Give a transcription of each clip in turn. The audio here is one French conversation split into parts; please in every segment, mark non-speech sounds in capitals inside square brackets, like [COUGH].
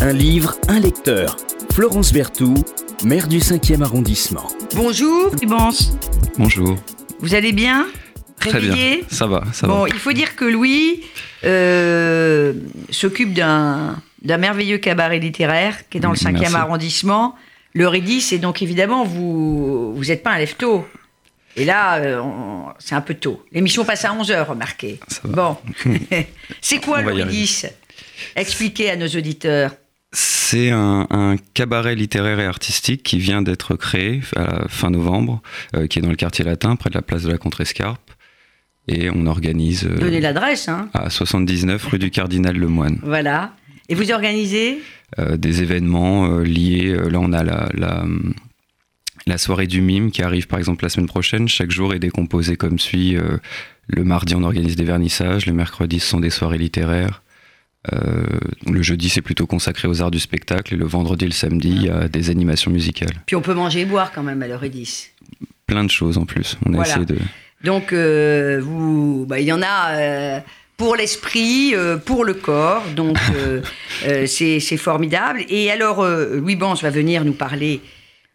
Un livre, un lecteur. Florence Berthoud, maire du 5e arrondissement. Bonjour, Rubens. Bonjour. Vous allez bien? Très bien. Réveillé Ça va, ça Bon, va. il faut dire que Louis euh, s'occupe d'un d'un merveilleux cabaret littéraire qui est dans le 5e Merci. arrondissement, le Rédis, et donc évidemment, vous vous n'êtes pas un lève-tôt. Et là, euh, on- c'est un peu tôt. L'émission passe à 11h, remarquez. Ça va. Bon. [LAUGHS] [LAUGHS] c'est quoi le. Rédis Expliquez à nos auditeurs. C'est un, un cabaret littéraire et artistique qui vient d'être créé à la fin novembre, euh, qui est dans le quartier latin, près de la place de la Contrescarpe. Et on organise euh, Donnez l'adresse, hein. à 79 rue du Cardinal Lemoine [LAUGHS] Voilà. Et vous organisez? Euh, des événements euh, liés. euh, là, on a la, la, la soirée du mime qui arrive par exemple la semaine prochaine. Chaque jour est décomposé comme suit. euh, le mardi, on organise des vernissages. Le mercredi, ce sont des soirées littéraires. Euh, le jeudi, c'est plutôt consacré aux arts du spectacle. Et le vendredi et le samedi, il y a des animations musicales. Puis on peut manger et boire quand même à l'heure 10. Plein de choses en plus. On a Voilà. essayé de. Donc, euh, vous, bah, il y en a euh, pour l'esprit, euh, pour le corps. Donc, [LAUGHS] c'est formidable. Et alors, Louis Bans va venir nous parler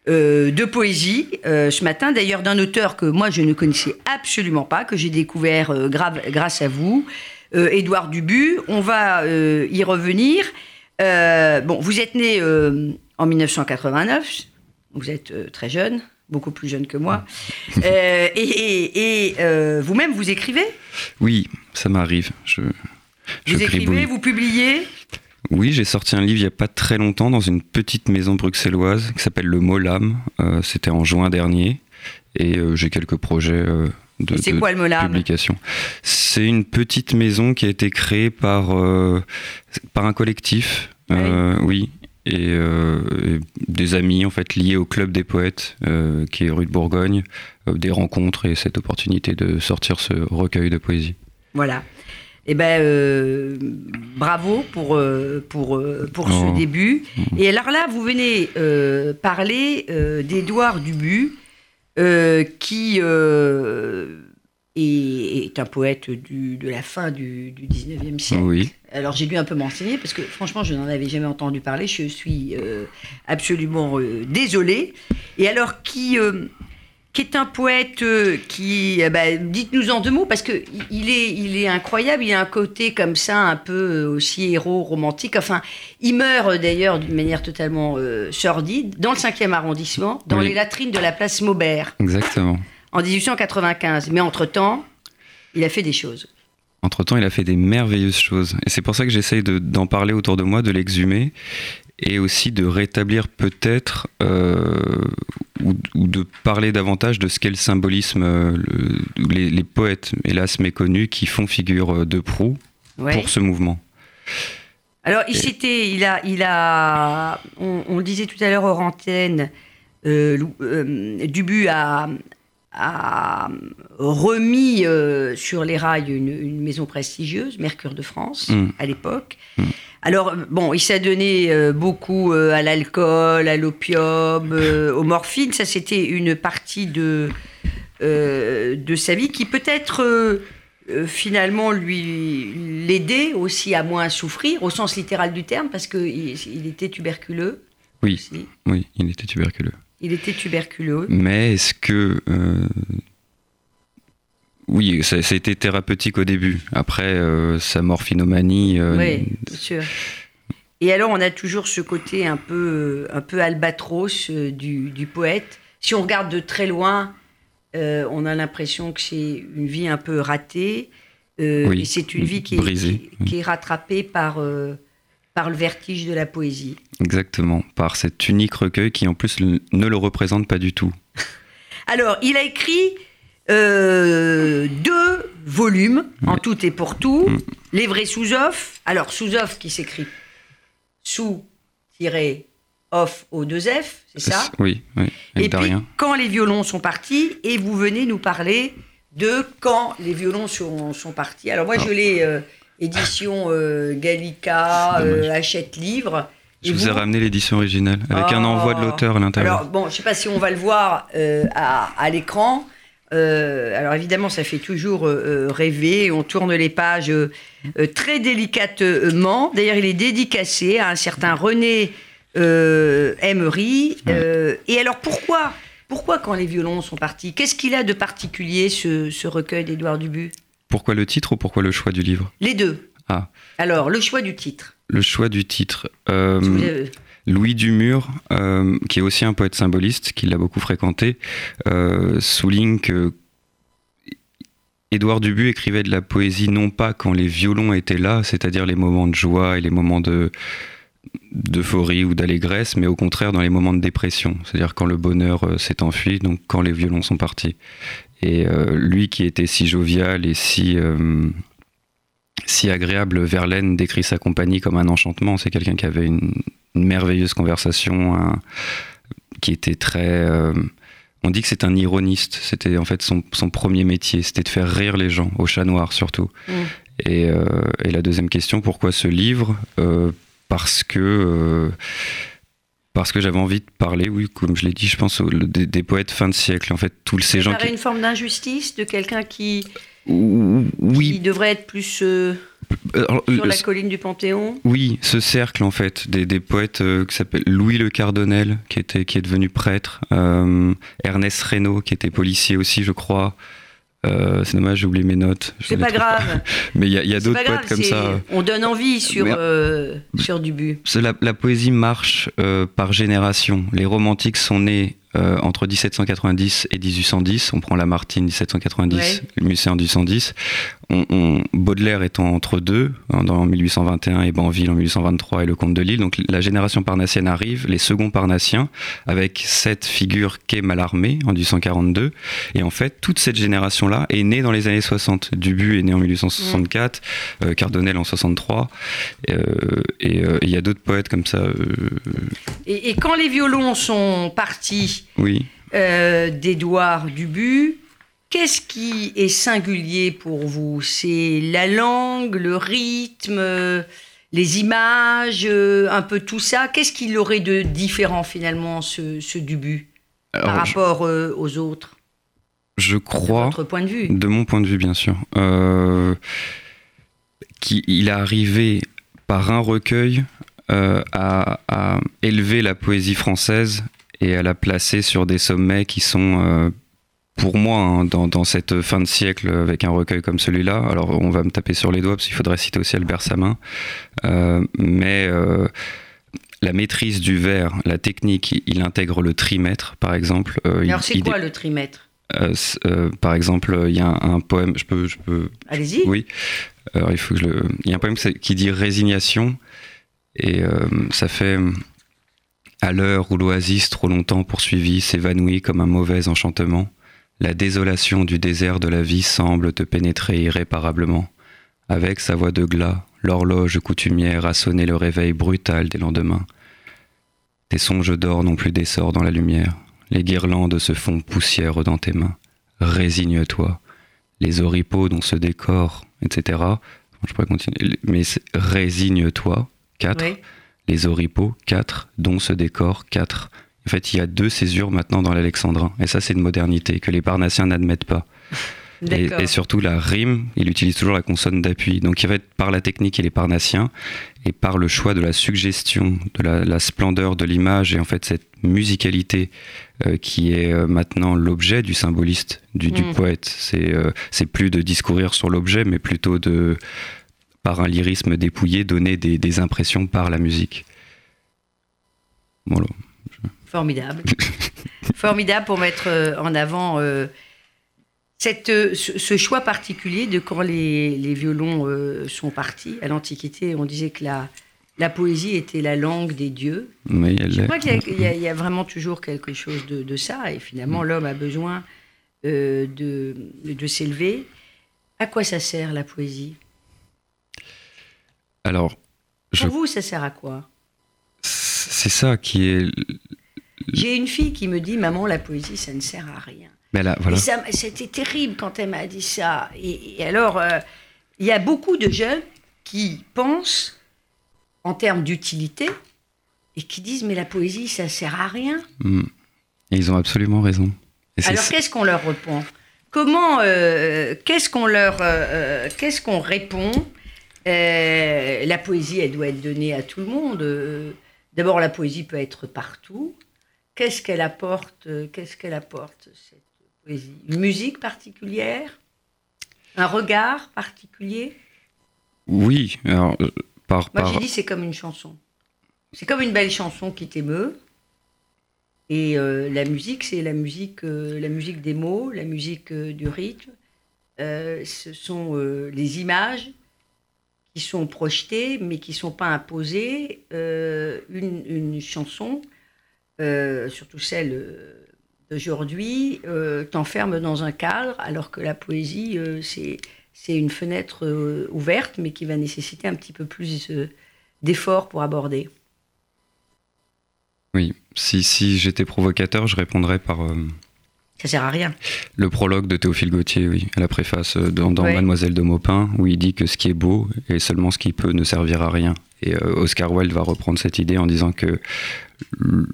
de poésie ce matin. D'ailleurs, d'un auteur que moi, je ne connaissais absolument pas, que j'ai découvert grave- grâce à vous, Édouard Dubu. On va euh, y revenir. Euh, bon, vous êtes né euh, en 1989. Vous êtes euh, très jeune, beaucoup plus jeune que moi. [LAUGHS] Euh, et et- et, euh, vous-même, vous écrivez? Oui, ça m'arrive. Je, je Vous écrivez, vous publiez? Oui, j'ai sorti un livre il n'y a pas très longtemps dans une petite maison bruxelloise qui s'appelle Le Mot. Euh, C'était en juin dernier. Et euh, j'ai quelques projets euh, de, de quoi le publication. C'est une petite maison qui a été créée par, euh, par un collectif. euh, oui. Et, euh, et des amis en fait liés au club des poètes euh, qui est rue de Bourgogne, Euh, des rencontres et cette opportunité de sortir ce recueil de poésie. Voilà. Eh ben, euh, bravo pour, euh, pour, euh, pour Oh. ce début. Et alors là, vous venez euh, parler euh, d'Édouard Dubu, euh, qui euh, est, est un poète du- de la fin du, du 19e siècle. Oui. Alors j'ai dû un peu m'enseigner parce que franchement je n'en avais jamais entendu parler. Je suis euh, absolument désolée. Et alors qui qui est un poète euh, qui euh, bah, dites-nous en deux mots parce que il est il est incroyable. Il a un côté comme ça un peu euh, aussi héros romantique. Enfin il meurt euh, d'ailleurs d'une manière totalement euh, sordide dans le 5e arrondissement dans Oui. les latrines de la place Maubert Exactement. en 1895. Mais entre temps il a fait des choses. Entre-temps, il a fait des merveilleuses choses. Et c'est pour ça que j'essaye de- d'en parler autour de moi, de l'exhumer, et aussi de rétablir peut-être, euh, ou, ou de parler davantage de ce qu'est le symbolisme, euh, le- les, les poètes, hélas méconnus, qui font figure euh, de proue Ouais. pour ce mouvement. Alors, il s'était, il a, il a, on, on le disait tout à l'heure hors antenne, euh, euh, Dubu a, a remis euh, sur les rails une, une maison prestigieuse, Mercure de France, Mm. à l'époque. Alors, bon, il s'est donné euh, beaucoup euh, à l'alcool, à l'opium, aux morphines. Ça, c'était une partie de, de sa vie qui peut-être finalement lui l'aidait aussi à moins souffrir, au sens littéral du terme, parce qu'il il était tuberculeux. Oui, aussi. oui, il était tuberculeux. Il était tuberculeux. Mais est-ce que... euh, Oui, ça, ça a été thérapeutique au début. Après, euh, sa morphinomanie... euh, Oui, bien sûr. Et alors, on a toujours ce côté un peu, un peu albatros du, du poète. Si on regarde de très loin, on a l'impression que c'est une vie un peu ratée. Oui, c'est une vie qui est, brisée, qui- qui est rattrapée par, par le vertige de la poésie. Exactement, par cet unique recueil qui en plus ne le représente pas du tout. [LAUGHS] Alors, il a écrit euh, deux volumes, en tout et pour tout. Mm. Les vrais sous-off. Alors, sous-off qui s'écrit sous-off au 2F, c'est ça Oui, oui, Et puis, quand les violons sont partis, et vous venez nous parler de quand les violons sont, sont partis. Alors, moi, je l'ai euh, édition euh, Gallica, euh, Hachette Livre. Je vous ai ramené l'édition originale avec un envoi de l'auteur à l'intérieur. Alors, bon, je ne sais pas si on va le voir euh, à, à l'écran. Euh, alors évidemment, ça fait toujours rêver. On tourne les pages très délicatement. D'ailleurs, il est dédicacé à un certain René Emery. Et alors pourquoi pourquoi quand les violons sont partis Qu'est-ce qu'il a de particulier ce, ce recueil d'Édouard Dubu Pourquoi le titre ou pourquoi le choix du livre? Les deux. Ah. Alors, le choix du titre. Le choix du titre. Euh, Louis Dumur, euh, qui est aussi un poète symboliste, qui l'a beaucoup fréquenté, euh, souligne que Édouard Dubu écrivait de la poésie non pas quand les violons étaient là, c'est-à-dire les moments de joie et les moments de d'euphorie ou d'allégresse, mais au contraire dans les moments de dépression, c'est-à-dire quand le bonheur s'est enfui, donc quand les violons sont partis. Et euh, lui qui était si jovial et si euh, si agréable, Verlaine décrit sa compagnie comme un enchantement. C'est quelqu'un qui avait une, une merveilleuse conversation, qui était très. euh, on dit que c'est un ironiste. C'était en fait son, son premier métier. C'était de faire rire les gens, au chat noir surtout. Mm. Et, euh, et la deuxième question, pourquoi ce livre? Euh, Parce que. Euh, parce que j'avais envie de parler, oui, comme je l'ai dit, je pense aux- des, des poètes fin de siècle. En fait, tous ces Ça gens qui. une forme d'injustice de quelqu'un qui, Oui, qui devrait être plus euh, alors, sur la colline du Panthéon. Oui, ce cercle en fait, des, des poètes euh, qui s'appellent Louis Le Cardonnel, qui, était, qui est devenu prêtre, euh, Ernest Reynaud, qui était policier aussi, je crois. Euh, c'est dommage, j'ai oublié mes notes. C'est pas grave. [LAUGHS] Mais il y a, d'autres poètes comme ça. On donne envie sur, euh, sur Dubu. La poésie marche euh, par génération. Les romantiques sont nés euh, entre 1790 et 1810. On prend Lamartine 1790, Ouais. Musset en 1810. On, on- Baudelaire étant entre deux, hein, dans 1821 et Banville en 1823 et le Comte de Lille. Donc la génération parnassienne arrive, les seconds parnassiens, avec cette figure qu'est Mallarmé en 1842. Et en fait, toute cette génération-là est née dans les années 60. Dubu est né en 1864, euh, Cardonnel en 63. Euh, et euh, il y a d'autres poètes comme ça. euh, Et, et quand les violons sont partis oui. euh, d'Édouard Dubu, qu'est-ce qui est singulier pour vous? C'est la langue, le rythme, les images, euh, un peu tout ça? Qu'est-ce qu'il aurait de différent finalement, ce, ce Dubu, par Alors, rapport euh, aux autres? Je De crois, votre point de vue. de mon point de vue bien sûr, euh, qu'il est arrivé par un recueil euh, à, à élever la poésie française et à la placer sur des sommets qui sont, euh, pour moi, hein, dans, dans cette fin de siècle, avec un recueil comme celui-là, alors on va me taper sur les doigts parce qu'il faudrait citer aussi Albert Samin, euh, mais euh, la maîtrise du vers, la technique, il, intègre le trimètre, par exemple. euh, Alors c'est quoi le trimètre? Par exemple, il y a un, un poème, je peux, je peux, Allez-y. oui. Alors il faut que je le, il y a un poème qui dit résignation et ça fait à l'heure où l'oasis trop longtemps poursuivie s'évanouit comme un mauvais enchantement, la désolation du désert de la vie semble te pénétrer irréparablement. Avec sa voix de glas, l'horloge coutumière a sonné le réveil brutal des lendemains. Tes songes d'or n'ont plus d'essor dans la lumière. Les guirlandes se font poussière dans tes mains. Résigne-toi. Les oripeaux dont se décore, etc. Je pourrais continuer. Mais résigne-toi. 4. Oui. Les oripeaux, 4. Dont se décore, 4. En fait, il y a deux césures maintenant dans l'alexandrin. Et ça, c'est une modernité que les parnassiens n'admettent pas. [LAUGHS] Et, surtout, la rime, il utilise toujours la consonne d'appui. Donc, il va être par la technique et les parnassiens, et par le choix de la suggestion, de la, la splendeur de l'image, et en fait, cette musicalité euh, qui est euh, maintenant l'objet du symboliste, du, du Mm. poète. C'est euh, c'est plus de discourir sur l'objet, mais plutôt de, par un lyrisme dépouillé, donner des, des impressions par la musique. Voilà. Formidable. [LAUGHS] Formidable pour mettre euh, en avant euh, cette, euh, ce, choix particulier de quand les, les violons euh, sont partis. À l'Antiquité, on disait que la, la poésie était la langue des dieux. Mais elle Je crois qu'il y a- y, y vraiment toujours quelque chose de, de ça. Et finalement, l'homme a besoin euh, de, de s'élever. À quoi ça sert la poésie? Alors, je- Pour vous, ça sert à quoi? C'est ça qui est. J'ai une fille qui me dit Maman, la poésie, ça ne sert à rien. Mais là, voilà. C'était terrible quand elle m'a dit ça. Et, et alors, euh, il y a beaucoup de jeunes qui pensent en termes d'utilité et qui disent mais la poésie, ça sert à rien. Mm. Et ils ont absolument raison. Et Alors qu'est-ce qu'on leur répond? Comment, euh, qu'est-ce qu'on leur, euh, qu'est-ce qu'on répond? Euh, La poésie, elle doit être donnée à tout le monde. Euh, D'abord, la poésie peut être partout. Qu'est-ce qu'elle apporte euh, Qu'est-ce qu'elle apporte cette poésie? Une musique particulière? Un regard particulier? Oui, alors, par, Moi, j'ai dit c'est comme une chanson. C'est comme une belle chanson qui t'émeut. Et euh, la musique, c'est la musique, euh, la musique des mots, la musique euh, du rythme. Ce sont les images qui sont projetées, mais qui ne sont pas imposées. Euh, une, une chanson, euh, surtout celle d'aujourd'hui, euh, t'enferme dans un cadre, alors que la poésie, c'est une fenêtre ouverte, mais qui va nécessiter un petit peu plus d'efforts pour aborder. oui. Si, si j'étais provocateur, je répondrais par Ça sert à rien. le prologue de Théophile Gautier, oui, à la préface euh, dans, dans Ouais. Mademoiselle de Maupin, où il dit que ce qui est beau et seulement ce qui peut ne servir à rien. Et euh, Oscar Wilde va reprendre cette idée en disant que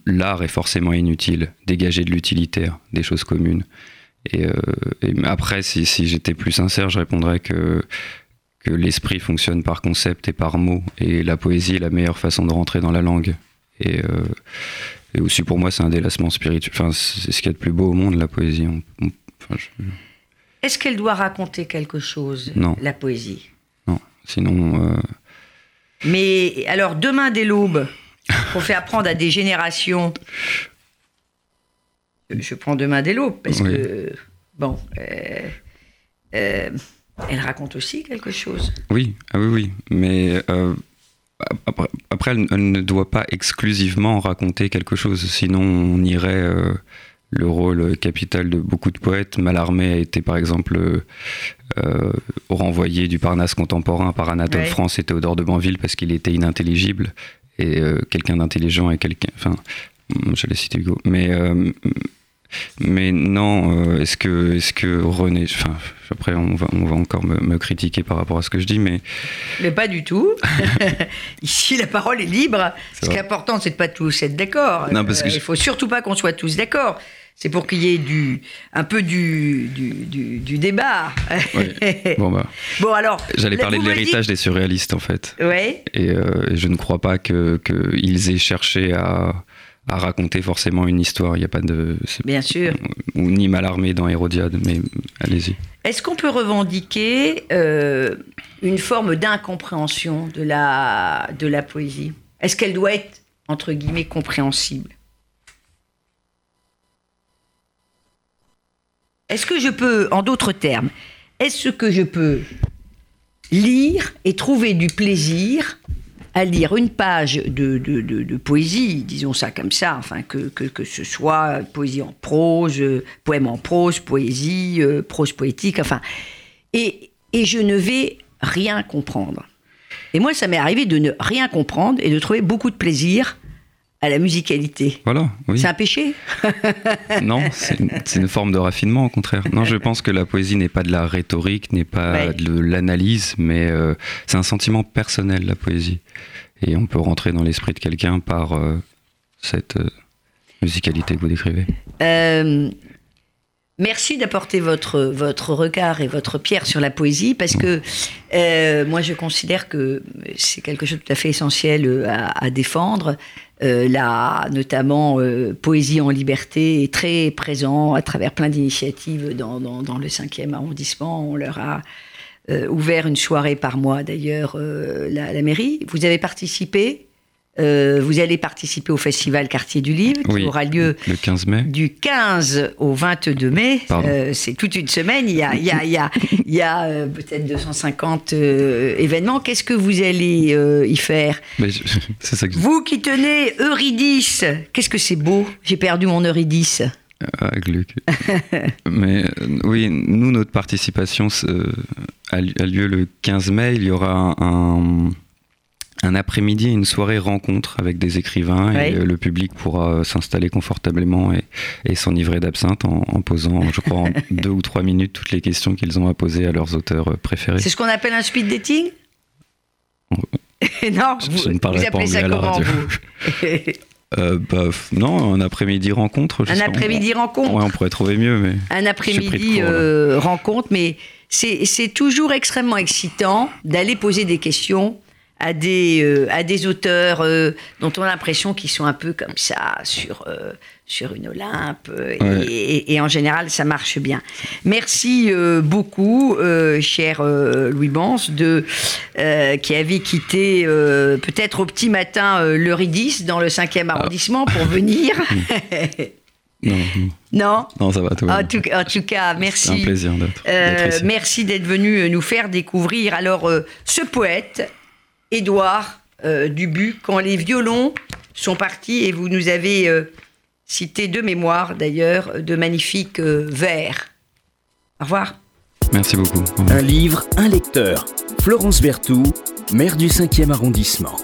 l'art est forcément inutile, dégager de l'utilitaire, des choses communes. Et, euh, et après, si, si j'étais plus sincère, je répondrais que, que l'esprit fonctionne par concept et par mots, et la poésie est la meilleure façon de rentrer dans la langue. Et, euh, et aussi pour moi, c'est un délassement spirituel. Enfin, c'est ce qu'il y a de plus beau au monde, la poésie. Enfin, je- Est-ce qu'elle doit raconter quelque chose, Non. la poésie? Non, sinon, euh, Mais alors, demain dès l'aube, pour faire apprendre à des générations. Je prends demain dès l'aube, parce Oui. que, bon, euh, euh, elle raconte aussi quelque chose. oui, ah oui, oui. Mais après, après, elle, elle ne doit pas exclusivement raconter quelque chose. Sinon, on irait. euh, le rôle capital de beaucoup de poètes. Mallarmé a été par exemple euh, euh, renvoyé du Parnasse contemporain par Anatole Ouais. France et Théodore de Banville parce qu'il était inintelligible. Et euh, quelqu'un d'intelligent et quelqu'un. Enfin, j'allais citer Hugo. Mais, mais non, euh, est-ce que, est que René. Enfin, après, on va, on va encore me, me critiquer par rapport à ce que je dis, mais Mais pas du tout. [LAUGHS] Ici, la parole est libre. Ce qui est important, c'est de pas tous être d'accord. Non, parce que Euh, je- Il faut surtout pas qu'on soit tous d'accord. C'est pour qu'il y ait du, un peu du, du, du, du débat. [LAUGHS] bon, bah, bon, alors. j'allais parler de l'héritage des surréalistes en fait. Et, euh, et je ne crois pas que qu'ils aient cherché à, à raconter forcément une histoire. Il n'y a pas de. Bien sûr. Ou ni Mallarmé dans Hérodiade, mais allez-y. Est-ce qu'on peut revendiquer euh, une forme d'incompréhension de la, de la poésie? Est-ce qu'elle doit être, entre guillemets, compréhensible? Est-ce que je peux, en d'autres termes, est-ce que je peux lire et trouver du plaisir à lire une page de, de- de- poésie, disons ça comme ça, enfin que, que, que ce soit poésie en prose, euh, poème en prose, poésie, euh, prose poétique, enfin, et, et je ne vais rien comprendre. Et moi, ça m'est arrivé de ne rien comprendre et de trouver beaucoup de plaisir à la musicalité. Voilà, oui. C'est un péché [LAUGHS] Non, c'est une, forme de raffinement, au contraire. Non, je pense que la poésie n'est pas de la rhétorique, n'est pas Ouais. de l'analyse, mais euh, c'est un sentiment personnel, la poésie. Et on peut rentrer dans l'esprit de quelqu'un par euh, cette euh, musicalité que vous décrivez. Merci d'apporter votre, votre regard et votre pierre sur la poésie parce que moi je considère que c'est quelque chose de tout à fait essentiel à, à défendre. Euh, la notamment euh, Poésie en liberté est très présent à travers plein d'initiatives dans, dans, dans le 5e arrondissement. On leur a euh, ouvert une soirée par mois d'ailleurs euh, la, la mairie. Vous avez participé euh, vous allez participer au festival Quartier du Livre qui Oui. aura lieu Le 15 mai du 15 au 22 mai. Euh, c'est toute une semaine. Il y a, a, a, a, euh, peut-être 250 euh, événements. Qu'est-ce que vous allez y faire? Je- [LAUGHS] ça que Vous qui tenez Eurydice, qu'est-ce que c'est beau? J'ai perdu mon Eurydice. Ah, Gluck. [LAUGHS] Mais oui, nous, notre participation a, li- a lieu le 15 mai. Il y aura un, un après-midi, une soirée rencontre avec des écrivains et le public pourra euh, s'installer confortablement et, et s'enivrer d'absinthe en, en posant, je crois, en [LAUGHS] deux ou trois minutes toutes les questions qu'ils ont à poser à leurs auteurs euh, préférés. C'est ce qu'on appelle un speed dating? [LAUGHS] Non, Je- vous, ne parlerai vous pas ça anglais à la comment radio. [LAUGHS] euh, bah, Non, un après-midi rencontre. Un après-midi rencontre? Ouais, on pourrait trouver mieux, mais. Un après-midi euh, rencontre, mais c'est toujours extrêmement excitant d'aller poser des questions à des, euh, à des auteurs euh, dont on a l'impression qu'ils sont un peu comme ça sur, euh, sur une Olympe. Et, en général, ça marche bien. Merci beaucoup, cher Louis Bans, de, qui avait quitté peut-être au petit matin l'Eurydice dans le 5e ah. arrondissement pour venir. [LAUGHS] Non. Non Non, ça va, tout en, tout, en tout cas, merci. C'est un plaisir d'être Merci d'être venu nous faire découvrir alors ce poète Édouard euh, Dubu, quand les violons sont partis, et vous nous avez euh, cité de mémoire d'ailleurs, de magnifiques euh, vers. Au revoir. Merci beaucoup. Un livre, un lecteur. Florence Berthoud, maire du 5e arrondissement.